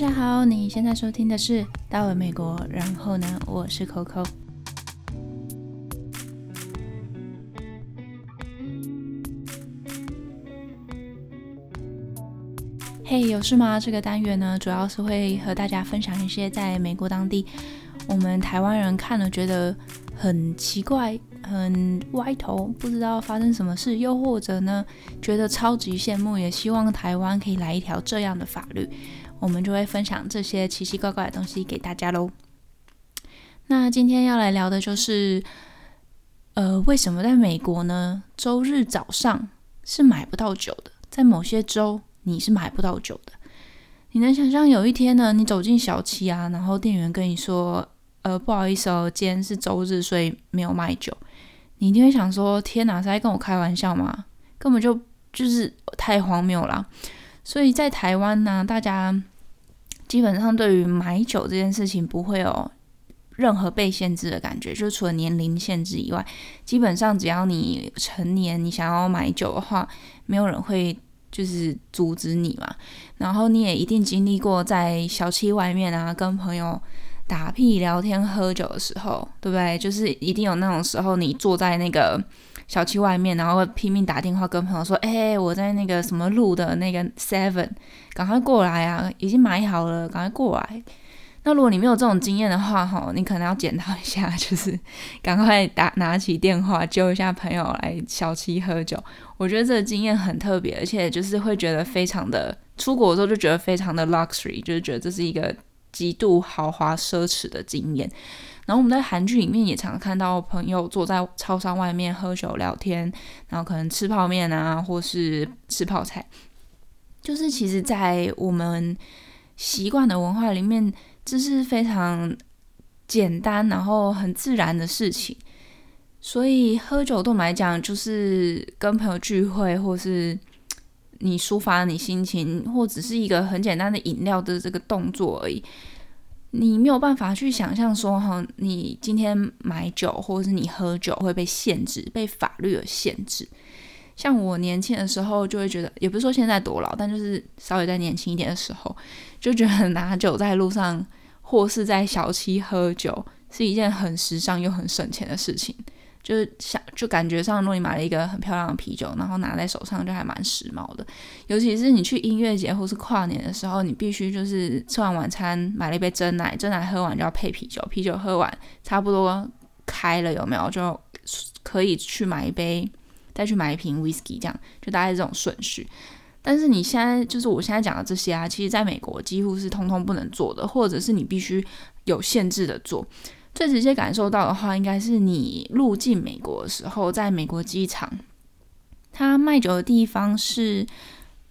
大家好，你现在收听的是《到了美国》，然后呢，我是 Coco。嘿，有事吗？这个单元呢，主要是会和大家分享一些在美国当地，我们台湾人看了觉得很奇怪、很歪头，不知道发生什么事，又或者呢，觉得超级羡慕，也希望台湾可以来一条这样的法律，我们就会分享这些奇奇怪怪的东西给大家喽。那今天要来聊的就是，呃，为什么在美国呢？周日早上是买不到酒的，在某些州。你是买不到酒的。你能想象有一天呢，你走进小七啊，然后店员跟你说：“呃，不好意思哦，今天是周日，所以没有卖酒。”你一定会想说：“天哪，是在跟我开玩笑吗？根本就就是太荒谬了。”所以在台湾呢，大家基本上对于买酒这件事情不会有任何被限制的感觉，就除了年龄限制以外，基本上只要你成年，你想要买酒的话，没有人会。就是阻止你嘛，然后你也一定经历过在小区外面啊，跟朋友打屁聊天喝酒的时候，对不对？就是一定有那种时候，你坐在那个小七外面，然后拼命打电话跟朋友说：“哎，我在那个什么路的那个 Seven，赶快过来啊，已经买好了，赶快过来。”那如果你没有这种经验的话，哈，你可能要检讨一下，就是赶快打拿起电话揪一下朋友来小七喝酒。我觉得这个经验很特别，而且就是会觉得非常的出国的时候就觉得非常的 luxury，就是觉得这是一个极度豪华奢侈的经验。然后我们在韩剧里面也常看到朋友坐在超商外面喝酒聊天，然后可能吃泡面啊，或是吃泡菜，就是其实，在我们习惯的文化里面。这是非常简单，然后很自然的事情，所以喝酒对我们来讲，就是跟朋友聚会，或是你抒发你心情，或只是一个很简单的饮料的这个动作而已。你没有办法去想象说，哈，你今天买酒，或者是你喝酒会被限制，被法律而限制。像我年轻的时候，就会觉得，也不是说现在多老，但就是稍微再年轻一点的时候，就觉得拿酒在路上或是在小七喝酒是一件很时尚又很省钱的事情。就是想，就感觉上，如果你买了一个很漂亮的啤酒，然后拿在手上，就还蛮时髦的。尤其是你去音乐节或是跨年的时候，你必须就是吃完晚餐，买了一杯珍奶，珍奶喝完就要配啤酒，啤酒喝完差不多开了有没有，就可以去买一杯。再去买一瓶 whisky，这样就大概这种顺序。但是你现在就是我现在讲的这些啊，其实在美国几乎是通通不能做的，或者是你必须有限制的做。最直接感受到的话，应该是你入境美国的时候，在美国机场，他卖酒的地方是，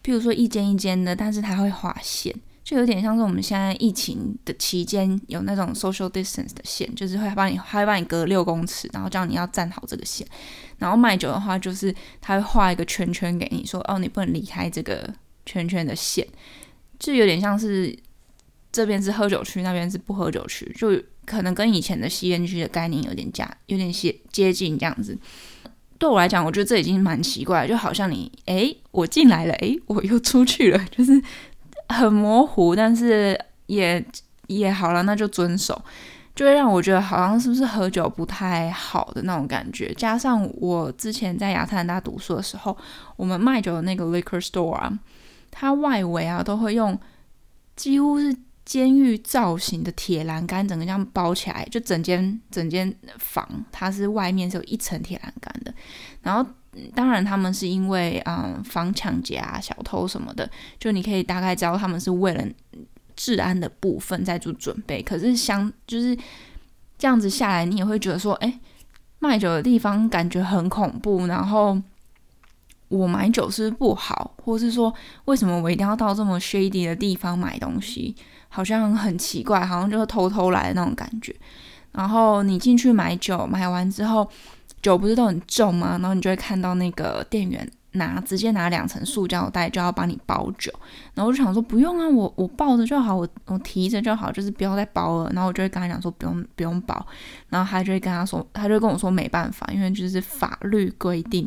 譬如说一间一间的，但是他会划线。就有点像是我们现在疫情的期间有那种 social distance 的线，就是会帮你，他会帮你隔六公尺，然后叫你要站好这个线。然后卖酒的话，就是他会画一个圈圈给你，说哦，你不能离开这个圈圈的线。就有点像是这边是喝酒区，那边是不喝酒区，就可能跟以前的吸烟区的概念有点加，有点接接近这样子。对我来讲，我觉得这已经蛮奇怪，就好像你哎，我进来了，哎，我又出去了，就是。很模糊，但是也也好了，那就遵守，就会让我觉得好像是不是喝酒不太好的那种感觉。加上我之前在亚特兰大读书的时候，我们卖酒的那个 liquor store 啊，它外围啊都会用几乎是监狱造型的铁栏杆，整个这样包起来，就整间整间房它是外面是有一层铁栏杆的，然后。当然，他们是因为嗯防抢劫啊、小偷什么的，就你可以大概知道他们是为了治安的部分在做准备。可是相就是这样子下来，你也会觉得说，哎，卖酒的地方感觉很恐怖。然后我买酒是不，是不好，或是说为什么我一定要到这么 shady 的地方买东西？好像很奇怪，好像就是偷偷来的那种感觉。然后你进去买酒，买完之后。酒不是都很重吗？然后你就会看到那个店员拿直接拿两层塑胶袋就要帮你包酒，然后我就想说不用啊，我我抱着就好，我我提着就好，就是不要再包了。然后我就会跟他讲说不用不用包，然后他就会跟他说，他就跟我说没办法，因为就是法律规定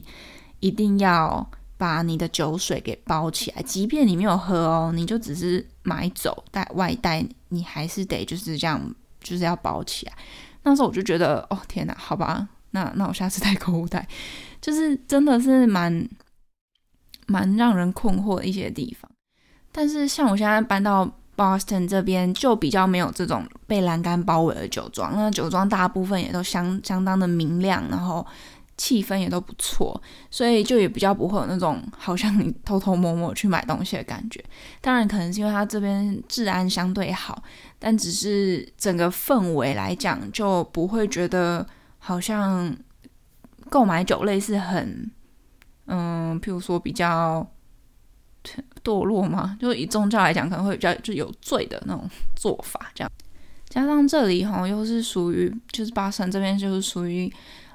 一定要把你的酒水给包起来，即便你没有喝哦，你就只是买走带外带，你还是得就是这样，就是要包起来。那时候我就觉得，哦天哪，好吧，那那我下次带购物袋，就是真的是蛮蛮让人困惑的一些地方。但是像我现在搬到 Boston 这边，就比较没有这种被栏杆包围的酒庄，那酒庄大部分也都相相当的明亮，然后。气氛也都不错，所以就也比较不会有那种好像你偷偷摸摸去买东西的感觉。当然，可能是因为它这边治安相对好，但只是整个氛围来讲，就不会觉得好像购买酒类是很，嗯，譬如说比较堕落嘛，就以宗教来讲，可能会比较就有罪的那种做法。这样加上这里哈，又是属于就是巴森这边就是属于。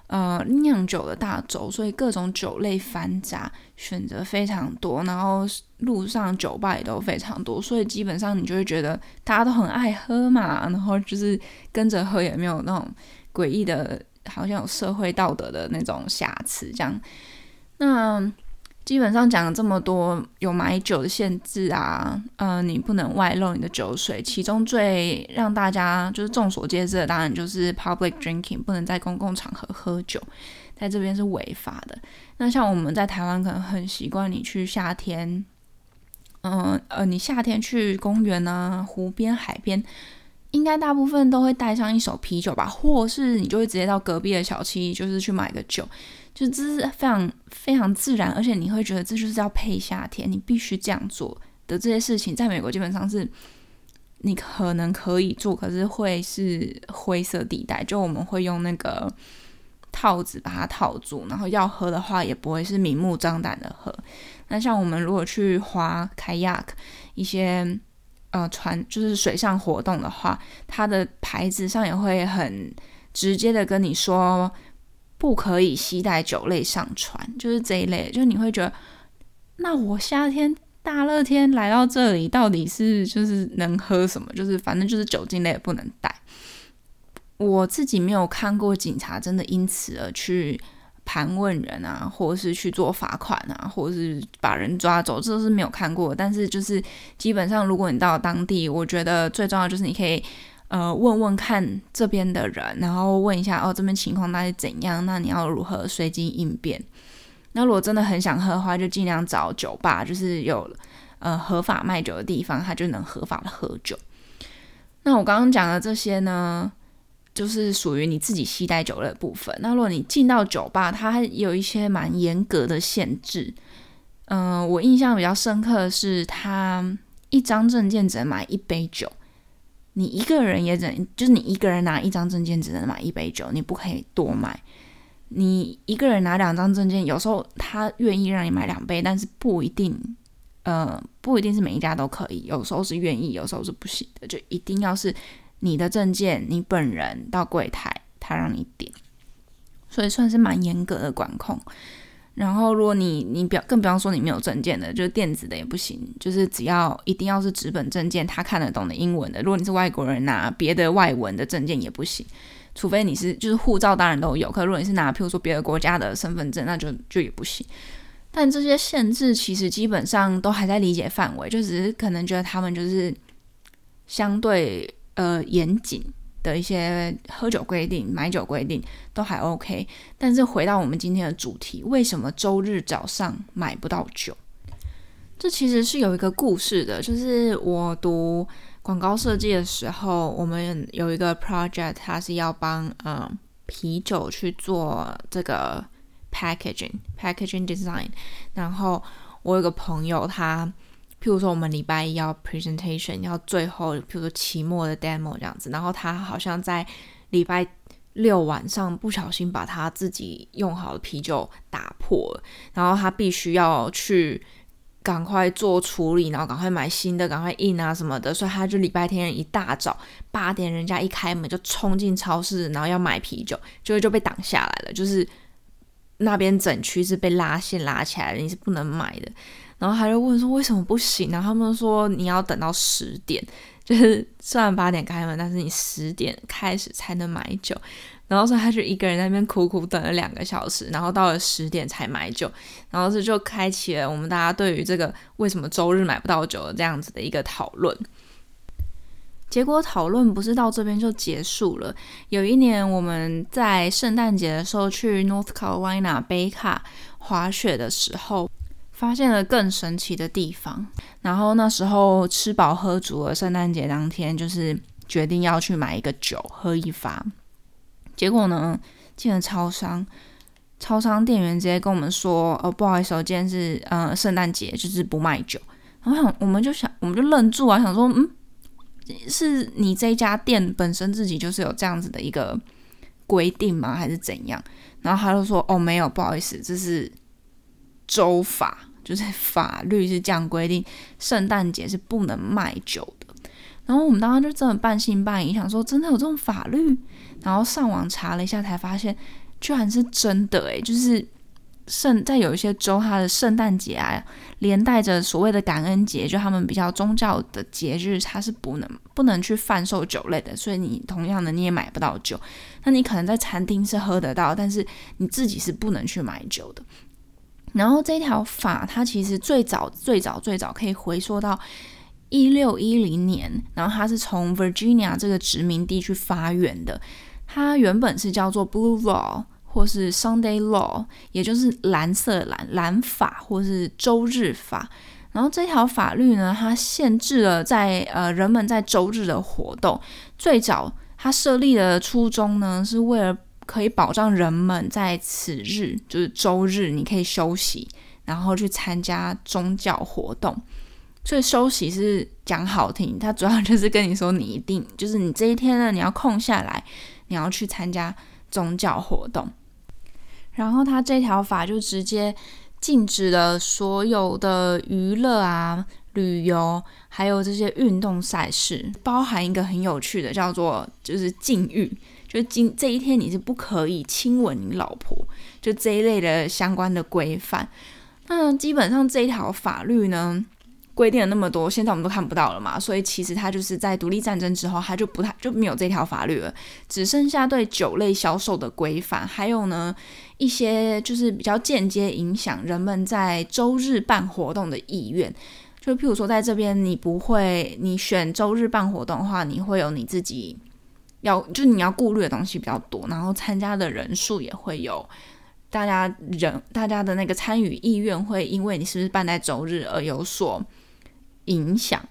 呃，酿酒的大洲，所以各种酒类繁杂，选择非常多，然后路上酒吧也都非常多，所以基本上你就会觉得大家都很爱喝嘛，然后就是跟着喝也没有那种诡异的，好像有社会道德的那种瑕疵这样。那。基本上讲了这么多，有买酒的限制啊，呃，你不能外露你的酒水。其中最让大家就是众所皆知的，当然就是 public drinking，不能在公共场合喝酒，在这边是违法的。那像我们在台湾可能很习惯，你去夏天，嗯呃，呃，你夏天去公园啊、湖边、海边，应该大部分都会带上一手啤酒吧，或是你就会直接到隔壁的小七，就是去买个酒。就这是非常非常自然，而且你会觉得这就是要配夏天，你必须这样做的这些事情，在美国基本上是你可能可以做，可是会是灰色地带。就我们会用那个套子把它套住，然后要喝的话也不会是明目张胆的喝。那像我们如果去划 kayak 一些呃船，就是水上活动的话，它的牌子上也会很直接的跟你说。不可以携带酒类上船，就是这一类。就是你会觉得，那我夏天大热天来到这里，到底是就是能喝什么？就是反正就是酒精类也不能带。我自己没有看过警察真的因此而去盘问人啊，或者是去做罚款啊，或者是把人抓走，这都是没有看过。但是就是基本上，如果你到当地，我觉得最重要就是你可以。呃，问问看这边的人，然后问一下哦，这边情况大概怎样？那你要如何随机应变？那如果真的很想喝的话，就尽量找酒吧，就是有呃合法卖酒的地方，他就能合法的喝酒。那我刚刚讲的这些呢，就是属于你自己携带酒类的部分。那如果你进到酒吧，它有一些蛮严格的限制。嗯、我印象比较深刻的是，他一张证件只能买一杯酒。你一个人也只能，就是你一个人拿一张证件只能买一杯酒，你不可以多买。你一个人拿两张证件，有时候他愿意让你买两杯，但是不一定，呃，不一定是每一家都可以。有时候是愿意，有时候是不行的，就一定要是你的证件，你本人到柜台，他让你点，所以算是蛮严格的管控。然后，如果你你表更比方说你没有证件的，就是电子的也不行，就是只要一定要是纸本证件，他看得懂的英文的。如果你是外国人拿别的外文的证件也不行，除非你是就是护照当然都有，可如果你是拿譬如说别的国家的身份证，那就就也不行。但这些限制其实基本上都还在理解范围，就只是可能觉得他们就是相对呃严谨。的一些喝酒规定、买酒规定都还 OK，但是回到我们今天的主题，为什么周日早上买不到酒？这其实是有一个故事的，就是我读广告设计的时候，我们有一个 project，它是要帮嗯啤酒去做这个 packaging、packaging design，然后我有个朋友他。譬如说，我们礼拜一要 presentation，要最后，譬如说期末的 demo 这样子，然后他好像在礼拜六晚上不小心把他自己用好的啤酒打破了，然后他必须要去赶快做处理，然后赶快买新的，赶快印啊什么的，所以他就礼拜天一大早八点，人家一开门就冲进超市，然后要买啤酒，就就被挡下来了，就是那边整区是被拉线拉起来的，你是不能买的。然后他就问说为什么不行？然后他们说你要等到十点，就是虽然八点开门，但是你十点开始才能买酒。然后所以他就一个人在那边苦苦等了两个小时，然后到了十点才买酒。然后这就开启了我们大家对于这个为什么周日买不到酒的这样子的一个讨论。结果讨论不是到这边就结束了。有一年我们在圣诞节的时候去 North Carolina 北卡滑雪的时候，发现了更神奇的地方。然后那时候吃饱喝足了，圣诞节当天就是决定要去买一个酒喝一发。结果呢，进了超商，超商店员直接跟我们说：“哦，不好意思，今天是呃圣诞节，就是不卖酒。”然后，我们就想，我们就愣住啊，想说：“嗯。”是你这家店本身自己就是有这样子的一个规定吗？还是怎样？然后他就说：“哦，没有，不好意思，这是州法，就是法律是这样规定，圣诞节是不能卖酒的。”然后我们当时就真的半信半疑，想说：“真的有这种法律？”然后上网查了一下，才发现居然是真的诶，就是。圣在有一些州，它的圣诞节啊，连带着所谓的感恩节，就他们比较宗教的节日，它是不能不能去贩售酒类的，所以你同样的你也买不到酒。那你可能在餐厅是喝得到，但是你自己是不能去买酒的。然后这条法，它其实最早最早最早可以回溯到一六一零年，然后它是从 Virginia 这个殖民地去发源的，它原本是叫做 Blue Law。或是 Sunday Law，也就是蓝色蓝蓝法，或是周日法。然后这条法律呢，它限制了在呃人们在周日的活动。最早它设立的初衷呢，是为了可以保障人们在此日，就是周日，你可以休息，然后去参加宗教活动。所以休息是讲好听，它主要就是跟你说，你一定就是你这一天呢，你要空下来，你要去参加宗教活动。然后他这条法就直接禁止了所有的娱乐啊、旅游，还有这些运动赛事，包含一个很有趣的，叫做就是禁欲，就今这一天你是不可以亲吻你老婆，就这一类的相关的规范。那基本上这一条法律呢，规定了那么多，现在我们都看不到了嘛，所以其实它就是在独立战争之后，它就不太就没有这条法律了，只剩下对酒类销售的规范，还有呢一些就是比较间接影响人们在周日办活动的意愿，就譬如说在这边你不会，你选周日办活动的话，你会有你自己要就你要顾虑的东西比较多，然后参加的人数也会有。大家人大家的那个参与意愿会因为你是不是办在周日而有所影响，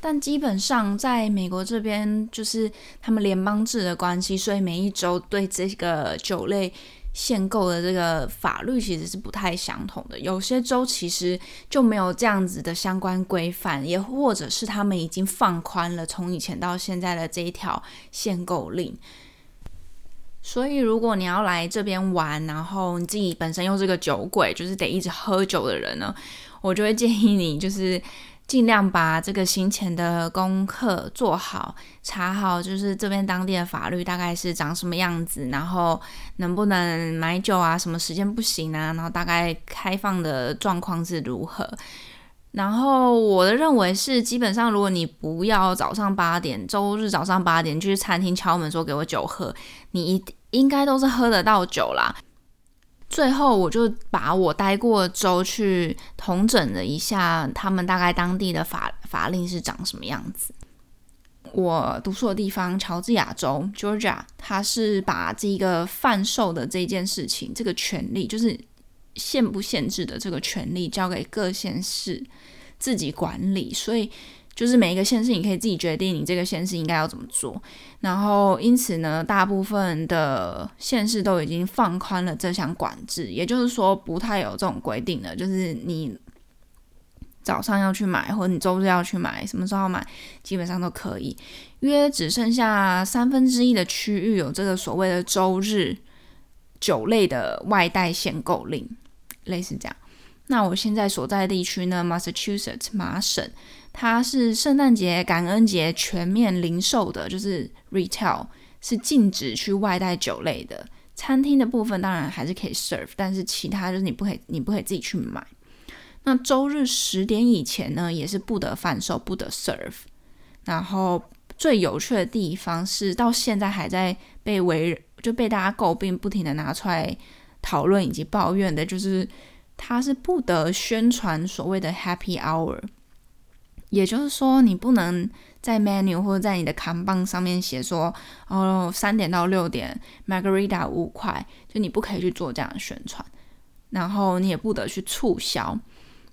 但基本上在美国这边，就是他们联邦制的关系，所以每一州对这个酒类限购的这个法律其实是不太相同的。有些州其实就没有这样子的相关规范，也或者是他们已经放宽了从以前到现在的这一条限购令。所以如果你要来这边玩，然后你自己本身又是个酒鬼，就是得一直喝酒的人呢，我就会建议你就是。尽量把这个行前的功课做好，查好就是这边当地的法律大概是长什么样子，然后能不能买酒啊，什么时间不行啊，然后大概开放的状况是如何。然后我的认为是，基本上如果你不要早上八点，周日早上八点去餐厅敲门说给我酒喝，你一应该都是喝得到酒啦。最后，我就把我待过的州去统整了一下，他们大概当地的法法令是长什么样子。我读书的地方乔治亚州 （Georgia），它是把这个贩售的这件事情，这个权利就是限不限制的这个权利，交给各县市自己管理，所以。就是每一个县市，你可以自己决定你这个县市应该要怎么做。然后，因此呢，大部分的县市都已经放宽了这项管制，也就是说，不太有这种规定了。就是你早上要去买，或者你周日要去买，什么时候买，基本上都可以。约只剩下三分之一的区域有这个所谓的周日酒类的外带限购令，类似这样。那我现在所在地区呢，Massachusetts 麻省。它是圣诞节、感恩节全面零售的，就是 retail 是禁止去外带酒类的。餐厅的部分当然还是可以 serve，但是其他就是你不可以，你不可以自己去买。那周日十点以前呢，也是不得贩售，不得 serve。然后最有趣的地方是，到现在还在被围，就被大家诟病，不停的拿出来讨论以及抱怨的，就是它是不得宣传所谓的 Happy Hour，也就是说，你不能在 menu 或者在你的看板上面写说，哦，三点到六点 Margarita 五块，就你不可以去做这样的宣传，然后你也不得去促销。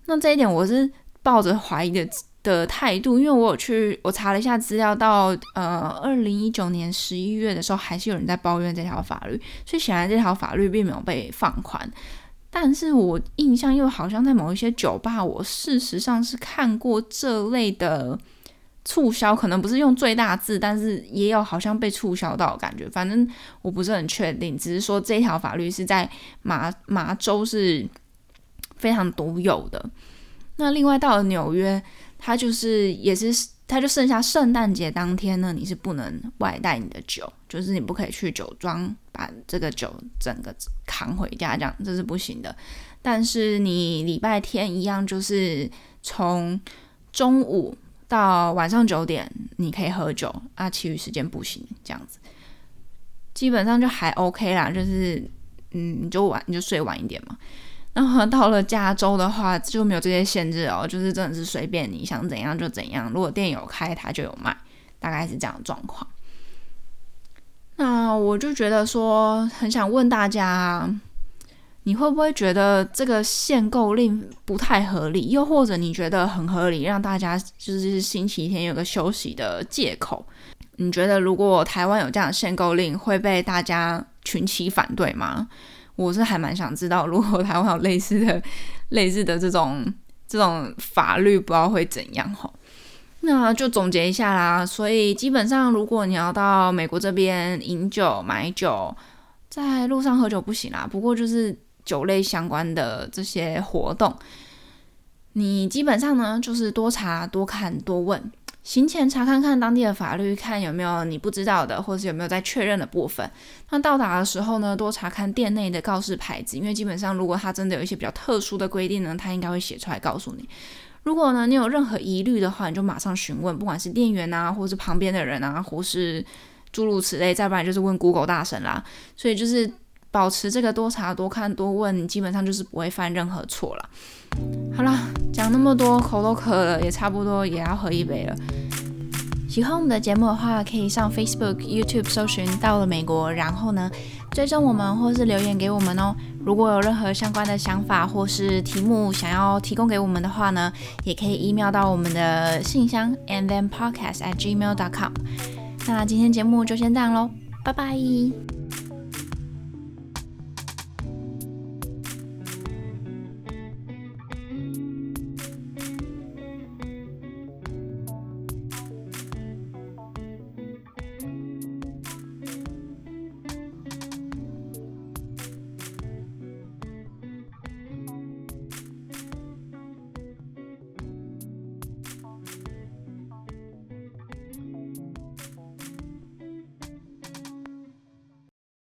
那这一点我是抱着怀疑的的态度，因为我有去我查了一下资料，到呃二零一九年十一月的时候，还是有人在抱怨这条法律，所以显然这条法律并没有被放宽。但是我印象又好像在某一些酒吧，我事实上是看过这类的促销，可能不是用最大字，但是也有好像被促销到的感觉。反正我不是很确定，只是说这条法律是在麻麻州是。非常独有的。那另外到了纽约，它就是也是，它就剩下圣诞节当天呢，你是不能外带你的酒，就是你不可以去酒庄把这个酒整个扛回家，这样这是不行的。但是你礼拜天一样，就是从中午到晚上九点你可以喝酒啊，其余时间不行，这样子基本上就还 OK 啦，就是嗯，你就晚你就睡晚一点嘛。然后到了加州的话就没有这些限制哦，就是真的是随便你想怎样就怎样。如果店有开，它就有卖，大概是这样的状况。那我就觉得说，很想问大家，你会不会觉得这个限购令不太合理？又或者你觉得很合理，让大家就是星期天有个休息的借口？你觉得如果台湾有这样的限购令，会被大家群起反对吗？我是还蛮想知道，如果台湾有类似的、类似的这种这种法律，不知道会怎样哈。那就总结一下啦。所以基本上，如果你要到美国这边饮酒、买酒，在路上喝酒不行啦。不过就是酒类相关的这些活动，你基本上呢就是多查、多看、多问。行前查看看当地的法律，看有没有你不知道的，或是有没有在确认的部分。那到达的时候呢，多查看店内的告示牌子，因为基本上如果他真的有一些比较特殊的规定呢，他应该会写出来告诉你。如果呢你有任何疑虑的话，你就马上询问，不管是店员啊，或是旁边的人啊，或是诸如此类，再不然就是问 Google 大神啦。所以就是保持这个多查、多看、多问，基本上就是不会犯任何错了。好啦，讲那么多，口都渴了，也差不多也要喝一杯了。喜欢我们的节目的话，可以上 Facebook、YouTube 搜寻“到了美国”，然后呢，追踪我们或是留言给我们哦。如果有任何相关的想法或是题目想要提供给我们的话呢，也可以 email 到我们的信箱 and then podcast at gmail dot com。那今天节目就先这样喽，拜拜。